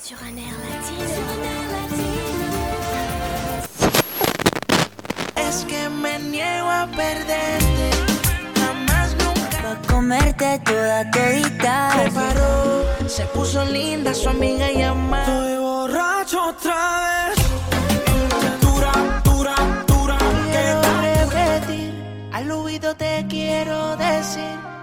Sur un air latino. Es que me niego a perderte. Jamás nunca. Pa' comerte toda todita. Se paró, se puso linda su amiga y ama. Estoy borracho otra vez. Dura, dura, dura. Quiero repetir. Al oído te quiero decir.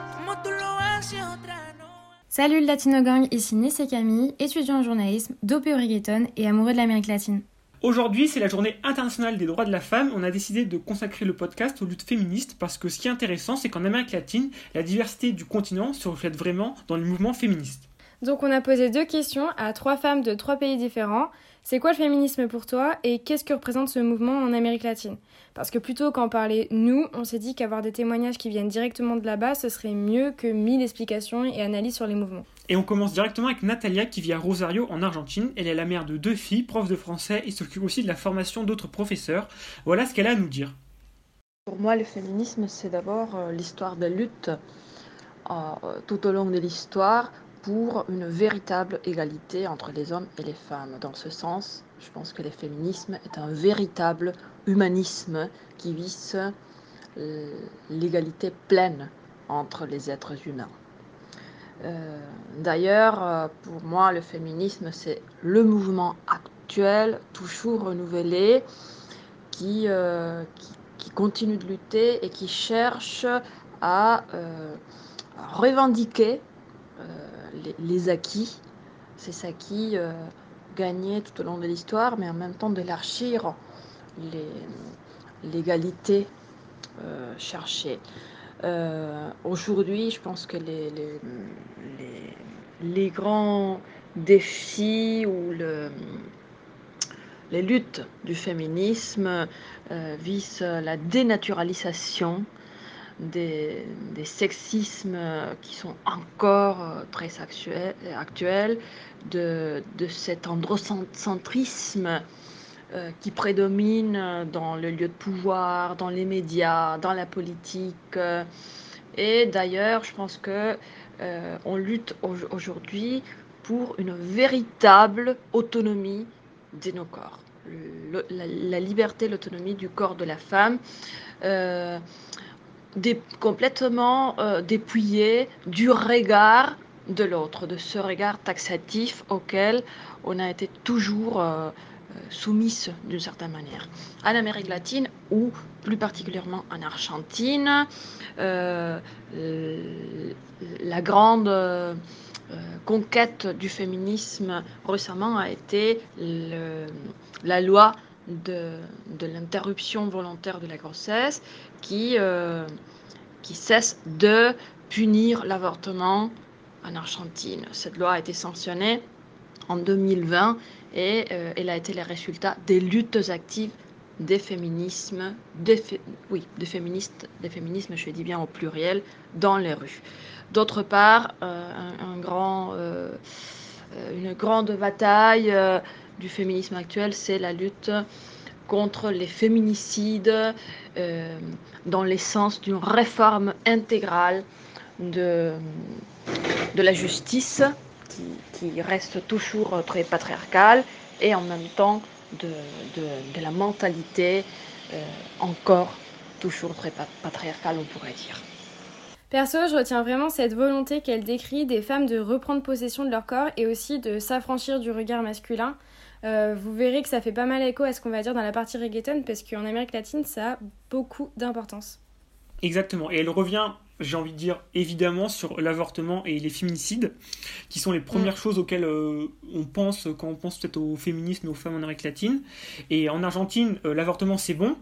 Salut le Latino Gang, ici Nessé Camille, étudiant en journalisme, dopé au reggaeton et amoureux de l'Amérique latine. Aujourd'hui, c'est la journée internationale des droits de la femme. On a décidé de consacrer le podcast aux luttes féministes parce que ce qui est intéressant, c'est qu'en Amérique latine, la diversité du continent se reflète vraiment dans les mouvements féministes. Donc on a posé deux questions à trois femmes de trois pays différents. C'est quoi le féminisme pour toi et qu'est-ce que représente ce mouvement en Amérique latine? Parce que plutôt qu'en parler nous, on s'est dit qu'avoir des témoignages qui viennent directement de là-bas, ce serait mieux que mille explications et analyses sur les mouvements. Et on commence directement avec Natalia qui vit à Rosario en Argentine. Elle est la mère de deux filles, prof de français et s'occupe aussi de la formation d'autres professeurs. Voilà ce qu'elle a à nous dire. Pour moi, le féminisme, c'est d'abord euh, l'histoire de lutte euh, tout au long de l'histoire pour une véritable égalité entre les hommes et les femmes. Dans ce sens, je pense que le féminisme est un véritable humanisme qui vise euh, l'égalité pleine entre les êtres humains. Euh, D'ailleurs, euh, pour moi, le féminisme, c'est le mouvement actuel, toujours renouvelé, qui, qui, continue de lutter et qui cherche à, revendiquer les, les acquis, ces acquis euh, gagnés tout au long de l'histoire, mais en même temps d'élargir l'égalité euh, cherchée. Euh, Aujourd'hui, je pense que les, les, grands défis ou le- les luttes du féminisme visent la dénaturalisation des, sexismes qui sont encore euh, très actuels, de, de cet androcentrisme euh, qui prédomine dans le lieu de pouvoir, dans les médias, dans la politique. euh. Et d'ailleurs, je pense que euh, on lutte au- aujourd'hui pour une véritable autonomie de nos corps. La, liberté, l'autonomie du corps de la femme, euh, complètement euh, dépouillée du regard de l'autre, de ce regard taxatif auquel on a été toujours euh, euh, soumise d'une certaine manière. En Amérique latine ou plus particulièrement en Argentine, euh, la grande conquête du féminisme récemment a été la loi de, de l'interruption volontaire de la grossesse qui, euh, qui cesse de punir l'avortement en Argentine. Cette loi a été sanctionnée en 2020 et euh, elle a été le résultat des luttes actives des féminismes, des, oui, des féministes, des féminismes, je dis bien au pluriel, dans les rues. D'autre part, euh, grand, une grande bataille du féminisme actuel, c'est la lutte contre les féminicides euh, dans l'essence d'une réforme intégrale de, de la justice qui, qui reste toujours très patriarcale et en même temps de, de- la mentalité euh, encore toujours très pa- patriarcale, on pourrait dire. Perso, je retiens vraiment cette volonté qu'elle décrit des femmes de reprendre possession de leur corps et aussi de s'affranchir du regard masculin. Euh, vous verrez que ça fait pas mal écho à ce qu'on va dire dans la partie reggaeton parce qu'en Amérique latine, ça a beaucoup d'importance. Exactement. Et elle revient, j'ai envie de dire, évidemment sur l'avortement et les féminicides, qui sont les premières choses auxquelles euh, on pense quand on pense peut-être au féminisme et aux femmes en Amérique latine. Et en Argentine, euh, l'avortement c'est bon.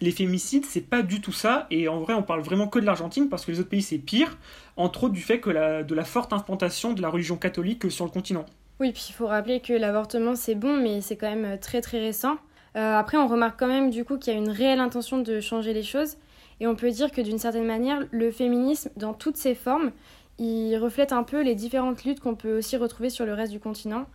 Les féminicides, c'est pas du tout ça. Et en vrai, on parle vraiment que de l'Argentine parce que les autres pays c'est pire. Entre autres du fait que la, de la forte implantation de la religion catholique sur le continent. Oui, puis il faut rappeler que l'avortement c'est bon, mais c'est quand même très très récent. Euh, après, on remarque quand même du coup qu'il y a une réelle intention de changer les choses. Et on peut dire que d'une certaine manière, le féminisme, dans toutes ses formes, il reflète un peu les différentes luttes qu'on peut aussi retrouver sur le reste du continent.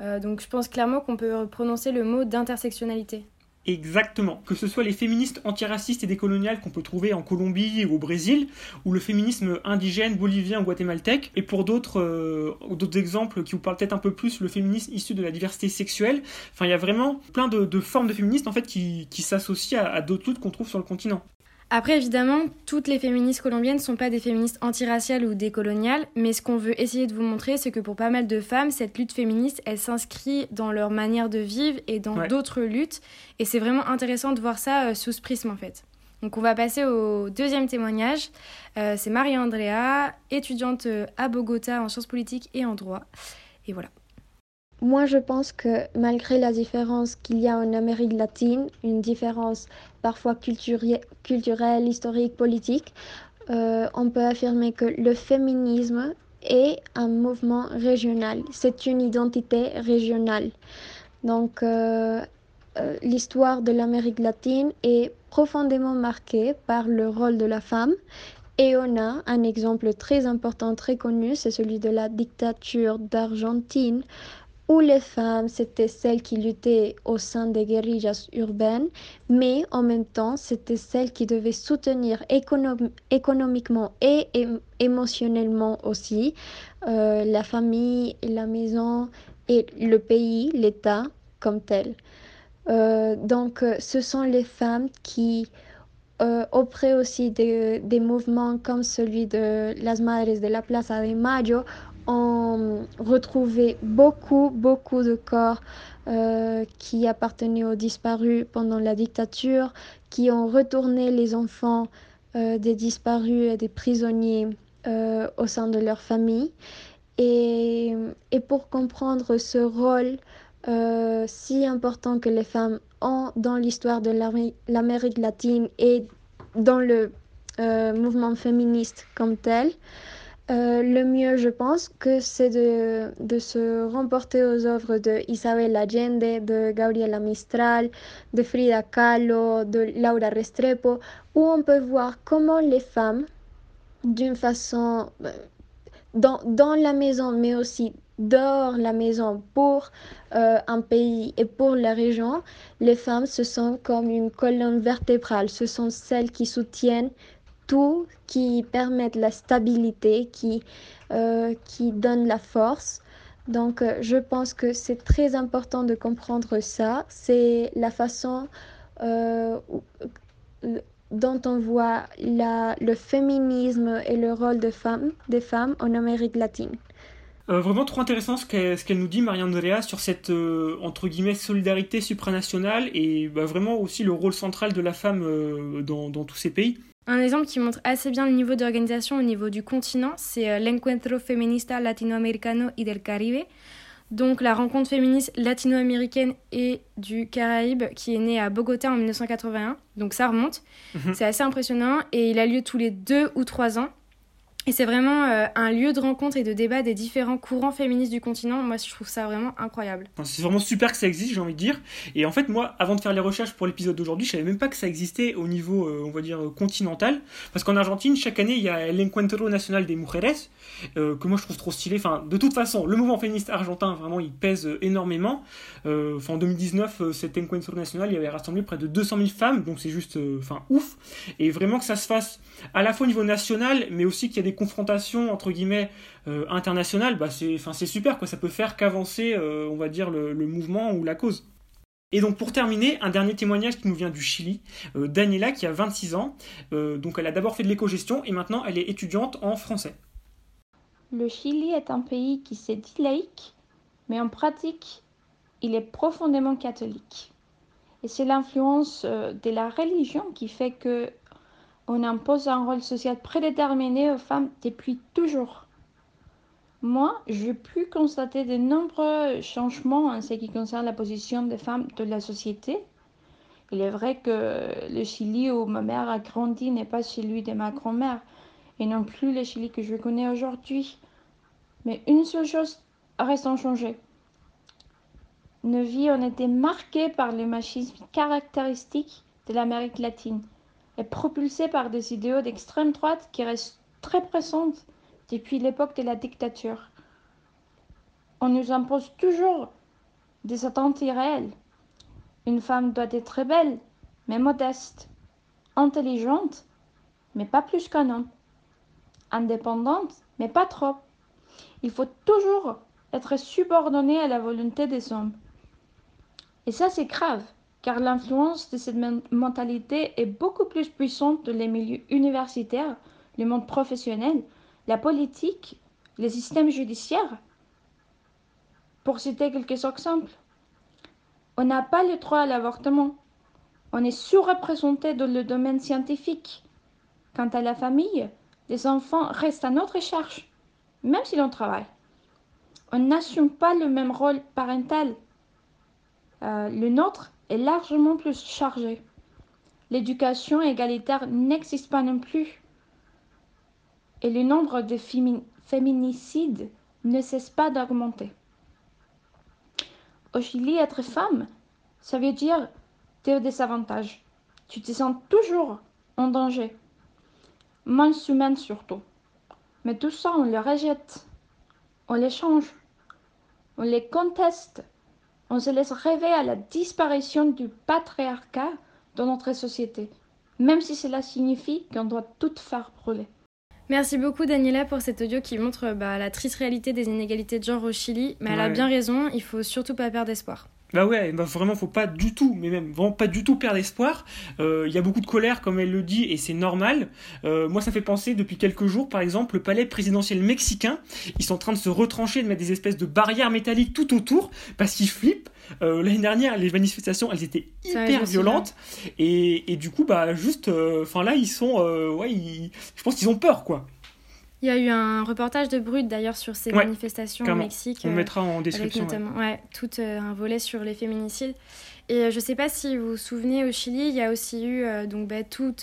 Euh, donc je pense clairement qu'on peut prononcer le mot d'intersectionnalité. Exactement. Que ce soit les féministes antiracistes et décoloniales qu'on peut trouver en Colombie ou au Brésil, ou le féminisme indigène, bolivien ou guatémaltèque, et pour d'autres euh, d'autres exemples qui vous parlent peut-être un peu plus, le féminisme issu de la diversité sexuelle. Enfin, il y a vraiment plein de, formes de féministes en fait qui, s'associent à d'autres luttes qu'on trouve sur le continent. Après, évidemment, toutes les féministes colombiennes ne sont pas des féministes antiraciales ou décoloniales, mais ce qu'on veut essayer de vous montrer, c'est que pour pas mal de femmes, cette lutte féministe, elle s'inscrit dans leur manière de vivre et dans d'autres luttes, et c'est vraiment intéressant de voir ça euh, sous ce prisme en fait. Donc on va passer au deuxième témoignage. Euh, c'est Maria-Andrea, étudiante euh, à Bogota en sciences politiques et en droit. Et voilà. Moi, je pense que malgré la différence qu'il y a en Amérique latine, une différence parfois culturelle, historique, politique, euh, on peut affirmer que le féminisme est un mouvement régional. C'est une identité régionale. Donc, euh, euh, l'histoire de l'Amérique latine est profondément marquée par le rôle de la femme. Et on a un exemple très important, très connu, c'est celui de la dictature d'Argentine, où les femmes, c'était celles qui luttaient au sein des guérillas urbaines, mais en même temps, c'était celles qui devaient soutenir économiquement et émotionnellement aussi euh, la famille, la maison et le pays, l'État comme tel. Euh, donc, ce sont les femmes qui, euh, auprès aussi des, mouvements comme celui de Las Madres de la Plaza de Mayo, ont retrouvé beaucoup, beaucoup de corps euh, qui appartenaient aux disparus pendant la dictature, qui ont retourné les enfants euh, des disparus et des prisonniers euh, au sein de leur famille. Et, et pour comprendre ce rôle si important que les femmes ont dans l'histoire de l'Amérique latine et dans le mouvement féministe comme tel, euh, le mieux, je pense, que c'est de, se remporter aux œuvres de Isabel Allende, de Gabriela Mistral, de Frida Kahlo, de Laura Restrepo, où on peut voir comment les femmes, d'une façon euh, dans, la maison, mais aussi dehors la maison pour euh, un pays et pour la région, les femmes se sont comme une colonne vertébrale. Ce sont celles qui soutiennent tout qui permettent la stabilité, qui, euh, qui donnent la force. Donc euh, je pense que c'est très important de comprendre ça. C'est la façon euh, dont on voit la, le féminisme et le rôle de femme, des femmes en Amérique latine. vraiment trop intéressant ce qu'elle nous dit, Marianne Andrea, sur cette entre guillemets solidarité supranationale et bah, vraiment aussi le rôle central de la femme dans, dans, tous ces pays. Un exemple qui montre assez bien le niveau d'organisation au niveau du continent, c'est euh, l'Encuentro Feminista Latinoamericano y del Caribe, donc la rencontre féministe latino-américaine et du Caraïbe qui est née à Bogota en 1981. Donc ça remonte. Mhm. C'est assez impressionnant et il a lieu tous les deux ou trois ans. Et c'est vraiment euh, un lieu de rencontre et de débat des différents courants féministes du continent. Moi, je trouve ça vraiment incroyable. C'est vraiment super que ça existe, j'ai envie de dire. Et en fait, moi, avant de faire les recherches pour l'épisode d'aujourd'hui, je savais même pas que ça existait au niveau, euh, on va dire, continental. Parce qu'en Argentine, chaque année, il y a l'Encuentro Nacional des Mujeres, euh, que moi je trouve trop stylé. Enfin, de toute façon, le mouvement féministe argentin, vraiment, il pèse énormément. Enfin, en 2019, cet Encuentro Nacional, il avait rassemblé près de 200 000 femmes, donc c'est juste, enfin, ouf. Et vraiment que ça se fasse à la fois au niveau national, mais aussi qu'il y a des confrontation entre guillemets euh, internationale, bah c'est, super. Ça peut faire qu'avancer, euh, on va dire le, mouvement ou la cause. Et donc pour terminer, un dernier témoignage qui nous vient du Chili, euh, Daniela qui a 26 ans. donc elle a d'abord fait de l'éco-gestion et maintenant elle est étudiante en français. Le Chili est un pays qui s'est dit laïque, mais en pratique, il est profondément catholique. Et c'est l'influence de la religion qui fait que on impose un rôle social prédéterminé aux femmes depuis toujours. Moi, j'ai pu constater de nombreux changements en ce qui concerne la position des femmes de la société. Il est vrai que le Chili où ma mère a grandi n'est pas celui de ma grand-mère, et non plus le Chili que je connais aujourd'hui. Mais une seule chose reste inchangée. Nos vies ont été marquées par le machisme caractéristique de l'Amérique latine est propulsée par des idéaux d'extrême droite qui restent très présentes depuis l'époque de la dictature. On nous impose toujours des attentes irréelles. Une femme doit être belle, mais modeste, intelligente, mais pas plus qu'un homme, indépendante, mais pas trop. Il faut toujours être subordonnée à la volonté des hommes. Et ça, c'est grave, car l'influence de cette mentalité est beaucoup plus puissante dans les milieux universitaires, le monde professionnel, la politique, les systèmes judiciaires. Pour citer quelques exemples, on n'a pas le droit à l'avortement. On est sous-représenté dans le domaine scientifique. Quant à la famille, les enfants restent à notre charge, même si l'on travaille on n'assume pas le même rôle parental. Euh, le nôtre est largement plus chargé. L'éducation égalitaire n'existe pas non plus. Et le nombre de féminicides ne cesse pas d'augmenter. Au Chili, être femme, ça veut dire tu es au désavantage. Tu te sens toujours en danger. Moins humaine surtout. Mais tout ça, on le rejette. On les change on les conteste, on se laisse rêver à la disparition du patriarcat dans notre société, même si cela signifie qu'on doit tout faire brûler. Merci beaucoup Daniela pour cet audio qui montre bah, la triste réalité des inégalités de genre au Chili, mais elle a bien raison, il faut surtout pas perdre espoir. Bah ouais, bah vraiment, faut pas du tout, mais même vraiment pas du tout perdre espoir. Euh, il y a beaucoup de colère, comme elle le dit, et c'est normal. Euh, moi, ça fait penser depuis quelques jours, par exemple, le palais présidentiel mexicain. Ils sont en train de se retrancher, de mettre des espèces de barrières métalliques tout autour, parce qu'ils flippent. Euh, L'année dernière, les manifestations, elles étaient hyper violentes, et, et, du coup, bah juste, euh, enfin là, ils sont, euh, ouais, ils, je pense qu'ils ont peur, quoi. Il y a eu un reportage de Brut d'ailleurs sur ces manifestations au Mexique. On mettra en description. Avec notamment, ouais. tout euh, un volet sur les féminicides. Et euh, je ne sais pas si vous vous souvenez, au Chili, il y a aussi eu euh, donc, bah, tout,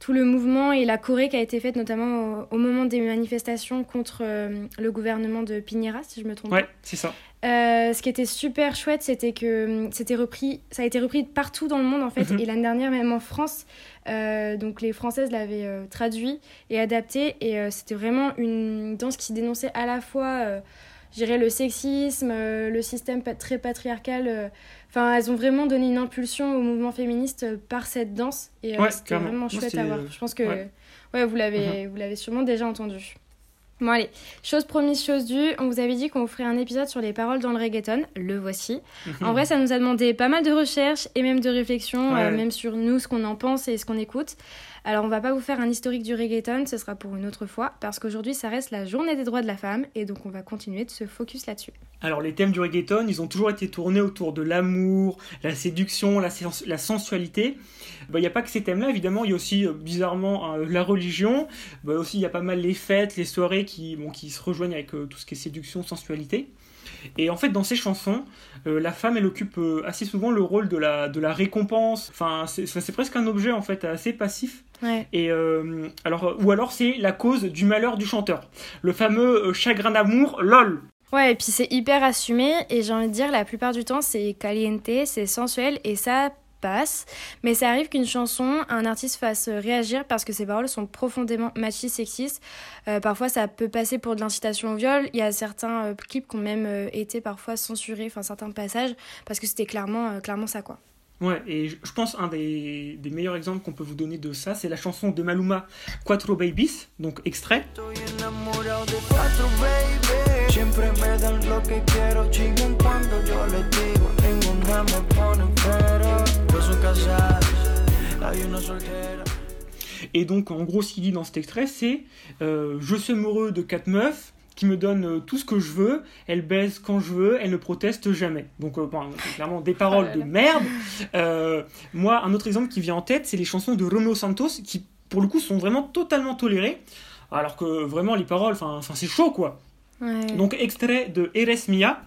tout le mouvement et la Corée qui a été faite notamment au, moment des manifestations contre le gouvernement de Piñera, si je me trompe ouais, c'est ça. ce qui était super chouette, c'était que c'était repris, ça a été repris partout dans le monde en fait. Mhm. Et l'année dernière, même en France, euh, donc les Françaises l'avaient euh, traduit et adapté et euh, c'était vraiment une danse qui dénonçait à la fois, je le sexisme, le système très patriarcal. Enfin, elles ont vraiment donné une impulsion au mouvement féministe par cette danse et c'était vraiment chouette à voir. Je pense que ouais. vous l'avez vous l'avez sûrement déjà entendu. Bon allez, chose promise, chose due, on vous avait dit qu'on ferait un épisode sur les paroles dans le reggaeton, le voici. Mhm. En vrai, ça nous a demandé pas mal de recherches et même de réflexions, euh, même sur nous, ce qu'on en pense et ce qu'on écoute. Alors on va pas vous faire un historique du reggaeton, ce sera pour une autre fois, parce qu'aujourd'hui ça reste la journée des droits de la femme, et donc on va continuer de se focus là-dessus. Alors les thèmes du reggaeton, ils ont toujours été tournés autour de l'amour, la séduction, la, la sensualité. Bah, il n'y a pas que ces thèmes-là, évidemment, il y a aussi euh, bizarrement euh, la religion, bah, aussi il y a pas mal les fêtes, les soirées qui, bon, qui se rejoignent avec euh, tout ce qui est séduction, sensualité. Et en fait, dans ces chansons, la femme, elle occupe assez souvent le rôle de la, de la récompense. Enfin, c'est presque un objet, en fait, assez passif. Et alors, ou alors, c'est la cause du malheur du chanteur. Le fameux chagrin d'amour, lol. Ouais, et puis c'est hyper assumé, et j'ai envie de dire, la plupart du temps, c'est caliente, c'est sensuel, et ça passe. Mais ça arrive qu'une chanson, un artiste fasse réagir parce que ses paroles sont profondément machistes, sexistes. Euh, parfois, ça peut passer pour de l'incitation au viol. Il y a certains euh, clips qui ont même euh, été parfois censurés, enfin certains passages, parce que c'était clairement, clairement ça, quoi. Ouais, et je pense un des, des meilleurs exemples qu'on peut vous donner de ça, c'est la chanson de Maluma, Quattro Babies, donc extrait. Et donc, en gros, ce qu'il dit dans cet extrait, c'est euh, Je suis amoureux de quatre meufs qui me donnent euh, tout ce que je veux, elles baissent quand je veux, elles ne protestent jamais. Donc, euh, clairement, des paroles oh de merde. moi, un autre exemple qui vient en tête, c'est les chansons de Romeo Santos, qui, pour le coup, sont vraiment totalement tolérées, alors que vraiment, les paroles, enfin, c'est chaud, quoi. Donc, extrait de Eres Mia.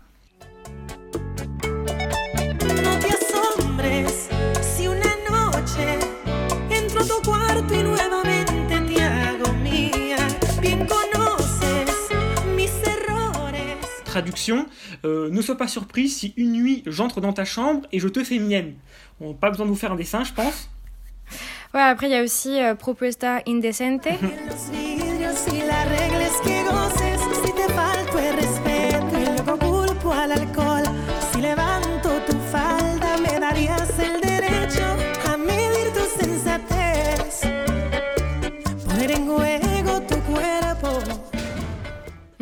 Traduction, euh, ne sois pas surpris si une nuit j'entre dans ta chambre et je te fais mienne. Bon, pas besoin de vous faire un dessin, je pense. Ouais, après il y a aussi euh, Propuesta Indecente.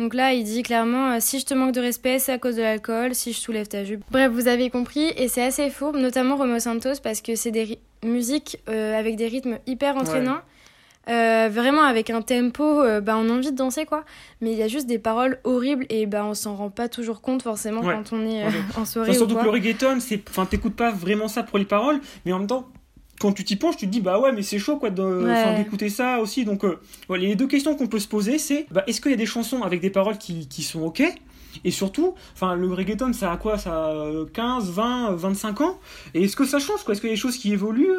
Donc là, il dit clairement si je te manque de respect, c'est à cause de l'alcool, si je soulève ta jupe. Bref, vous avez compris, et c'est assez fourbe, notamment Romo Santos, parce que c'est des musiques avec des rythmes hyper entraînants. Euh, vraiment avec un tempo, euh, bah, on a envie de danser quoi. Mais il y a juste des paroles horribles et bah, on s'en rend pas toujours compte forcément quand on est euh, en soirée. surtout que le reggaeton, c'est, enfin, t'écoutes pas vraiment ça pour les paroles, mais en même temps, quand tu t'y penches, tu te dis bah ouais, mais c'est chaud quoi d'écouter ça aussi. Donc les deux questions qu'on peut se poser, c'est bah, est-ce qu'il y a des chansons avec des paroles qui, qui sont ok? Et surtout, enfin, le reggaeton, ça a quoi? Ça a 15, 20, 25 ans? Et est-ce que ça change quoi? Est-ce qu'il y a des choses qui évoluent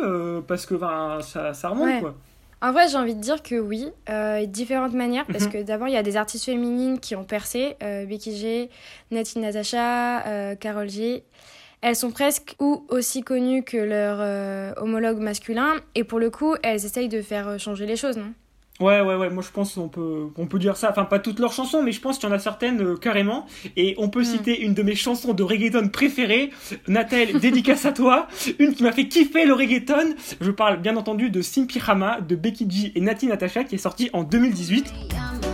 Parce que ça, ça remonte quoi? En vrai, j'ai envie de dire que oui, euh, de différentes manières, parce mhm. que d'abord, il y a des artistes féminines qui ont percé, euh, Becky G, Nathalie Natacha, euh, Carol G. Elles sont presque ou aussi connues que leurs euh, homologues masculins, et pour le coup, elles essayent de faire changer les choses, non? Ouais, ouais, ouais, moi je pense qu'on peut, on peut dire ça, enfin pas toutes leurs chansons, mais je pense qu'il y en a certaines euh, carrément. Et on peut hmm. citer une de mes chansons de reggaeton préférées, Natel, dédicace à toi, une qui m'a fait kiffer le reggaeton. Je parle bien entendu de Simpi Rama, de Becky G et Nati Natasha qui est sortie en 2018.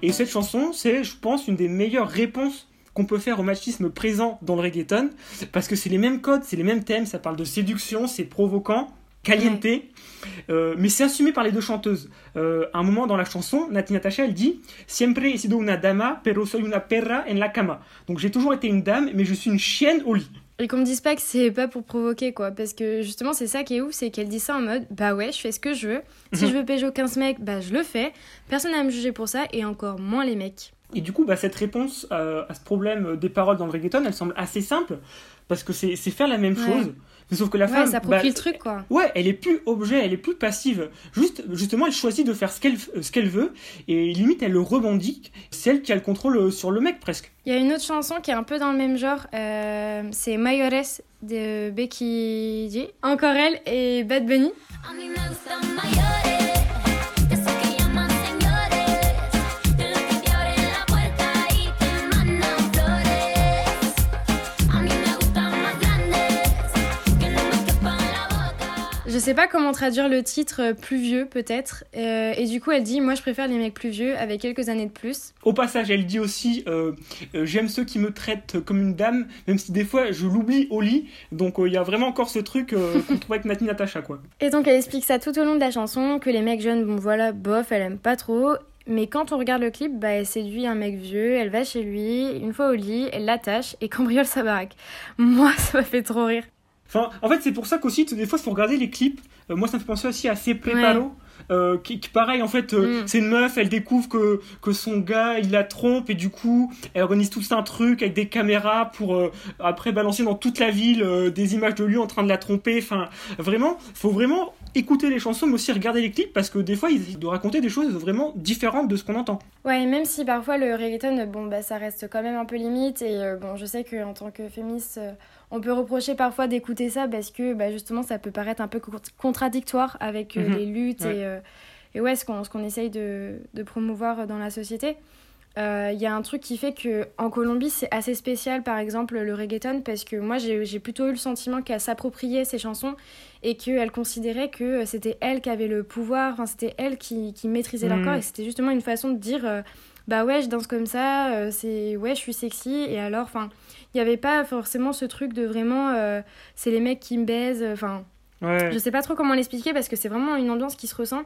Et cette chanson, c'est, je pense, une des meilleures réponses qu'on peut faire au machisme présent dans le reggaeton, parce que c'est les mêmes codes, c'est les mêmes thèmes, ça parle de séduction, c'est provoquant, caliente, euh, mais c'est assumé par les deux chanteuses. Euh, à un moment dans la chanson, Nati Natasha, elle dit Siempre he sido una dama, pero soy una perra en la cama. Donc j'ai toujours été une dame, mais je suis une chienne au lit. Et qu'on me dise pas que c'est pas pour provoquer, quoi. Parce que justement, c'est ça qui est ouf, c'est qu'elle dit ça en mode Bah ouais, je fais ce que je veux. Si mhm. je veux pécho 15 mecs, bah je le fais. Personne n'a à me juger pour ça, et encore moins les mecs. Et du coup, bah, cette réponse euh, à ce problème des paroles dans le reggaeton, elle semble assez simple, parce que c'est faire la même chose. Sauf que la femme. ça bah, le truc, quoi. Ouais, elle est plus objet, elle est plus passive. Juste, justement, elle choisit de faire ce qu'elle ce qu'elle veut, et limite, elle le revendique. C'est elle qui a le contrôle euh, sur le mec, presque. Il y a une autre chanson qui est un peu dans le même genre, euh, c'est Mayores de Becky G. Encore elle et Bad Bunny. Je sais pas comment traduire le titre euh, plus vieux peut-être. Euh, et du coup elle dit moi je préfère les mecs plus vieux avec quelques années de plus. Au passage elle dit aussi euh, j'aime ceux qui me traitent comme une dame même si des fois je l'oublie au lit. Donc il y a vraiment encore ce truc qu'on trouve avec Nati Natacha quoi. Et donc elle explique ça tout au long de la chanson que les mecs jeunes bon voilà bof elle aime pas trop. Mais quand on regarde le clip, bah, elle séduit un mec vieux, elle va chez lui, une fois au lit, elle l'attache et cambriole sa baraque. Moi, ça m'a fait trop rire. Enfin, en fait, c'est pour ça qu'aussi, des fois, il faut regarder les clips. Euh, moi, ça me fait penser aussi à C'est Préparo. Euh, qui, pareil en fait euh, mm. c'est une meuf elle découvre que, que son gars il la trompe et du coup elle organise tout un truc avec des caméras pour après balancer dans toute la ville des images de lui en train de la tromper enfin vraiment faut vraiment écouter les chansons mais aussi regarder les clips parce que des fois ils de raconter des choses vraiment différentes de ce qu'on entend ouais même si parfois le reggaeton bon bah ça reste quand même un peu limite et bon je sais que en tant que féministe on peut reprocher parfois d'écouter ça parce que bah, justement ça peut paraître un peu contradictoire avec euh, mhm. les luttes et, euh, et ouais, ce qu'on qu'on essaye de, de, promouvoir dans la société. Euh, il y a un truc qui fait que en Colombie c'est assez spécial par exemple le reggaeton parce que moi j'ai plutôt eu le sentiment qu'elle s'appropriait ses chansons et qu'elle considérait que c'était elle qui avait le pouvoir, c'était elle qui, qui maîtrisait leur mhm. corps et c'était justement une façon de dire bah ouais je danse comme ça, c'est ouais je suis sexy et alors enfin il n'y avait pas forcément ce truc de vraiment euh, c'est les mecs qui me baisent. Enfin, ouais. je sais pas trop comment l'expliquer parce que c'est vraiment une ambiance qui se ressent.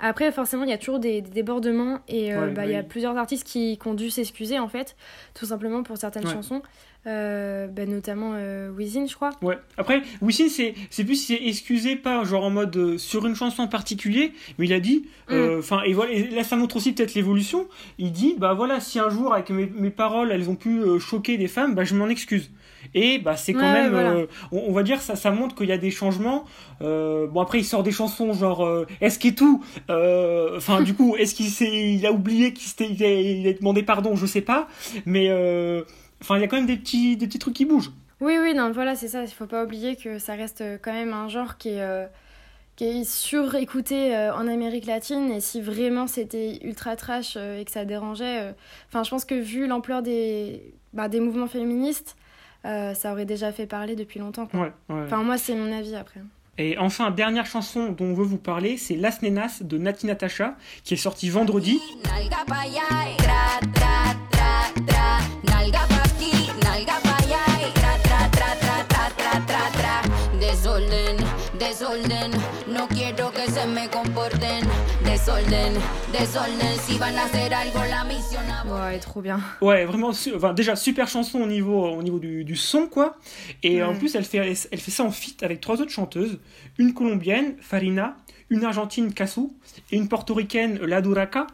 Après, forcément, il y a toujours des, débordements et euh, bah, il y a plusieurs artistes qui, qui ont dû s'excuser en fait, tout simplement pour certaines chansons. Euh, bah, notamment euh, Wisin, je crois. Ouais. Après, Wisin, c'est, c'est plus c'est excusé pas genre en mode euh, sur une chanson en particulier, mais il a dit, mm. enfin et voilà, et là ça montre aussi peut-être l'évolution. Il dit, bah voilà, si un jour avec mes, mes paroles elles ont pu choquer des femmes, bah je m'en excuse. Et bah c'est quand même, on, va dire ça, ça montre qu'il y a des changements. bon après il sort des chansons genre est-ce qu'il est tout, enfin du coup est-ce qu'il s'est, il a oublié qu'il s'était, il a, demandé pardon, je sais pas, mais Enfin, il y a quand même des petits, des petits trucs qui bougent. Oui, oui, non, voilà, c'est ça. Il faut pas oublier que ça reste quand même un genre qui est, euh, qui est surécouté euh, en Amérique latine. Et si vraiment c'était ultra trash euh, et que ça dérangeait, euh, enfin, je pense que vu l'ampleur des, bah, des mouvements féministes, euh, ça aurait déjà fait parler depuis longtemps. Quoi. Ouais, ouais. Enfin, moi, c'est mon avis après. Et enfin, dernière chanson dont on veut vous parler, c'est Las Nenas de Nati Natasha, qui est sortie vendredi. Desorden. No quiero que se me comporten. Desorden, desorden. Si van a hacer algo, la misión a Ouais, trop bien. Ouais, vraiment, su- enfin, déjà super chanson au niveau, au niveau du, du son, quoi. Et en plus, elle fait, elle fait ça en feat avec trois autres chanteuses une colombienne, Farina, une argentine, Casu, et une portoricaine, La Duraca.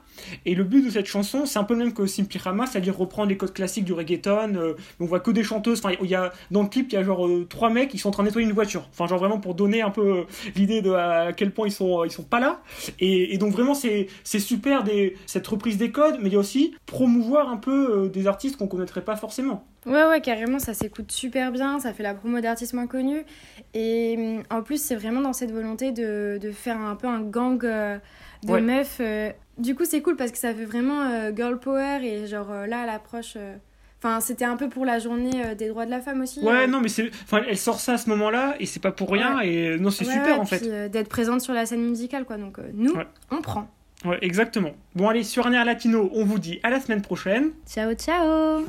Et le but de cette chanson, c'est un peu le même que Simply Rama, c'est-à-dire reprendre les codes classiques du reggaeton. euh, on voit que des chanteuses. Enfin, y a, dans le clip, il y a genre euh, trois mecs qui sont en train de nettoyer une voiture. Enfin, genre vraiment pour donner un peu euh, l'idée de à quel point ils sont, ils sont pas là. Et, donc vraiment, c'est super cette reprise des codes, mais il y a aussi promouvoir un peu des artistes qu'on connaîtrait pas forcément. Ouais, ouais, carrément, ça s'écoute super bien, ça fait la promo d'artistes moins connus. Et hum, en plus, c'est vraiment dans cette volonté de, de faire un peu un gang euh, de Ouais. meufs. euh. Du coup, c'est cool parce que ça fait vraiment euh, girl power et genre là, l'approche. Enfin, c'était un peu pour la journée des droits de la femme aussi. Ouais, non, mais c'est, enfin, elle sort ça à ce moment-là et c'est pas pour rien. Et non, c'est Ouais, super en fait. puis, euh, D'être présente sur la scène musicale, quoi. Donc, nous, on prend. Ouais, exactement. Bon, allez, sur un air latino, on vous dit à la semaine prochaine. Ciao, ciao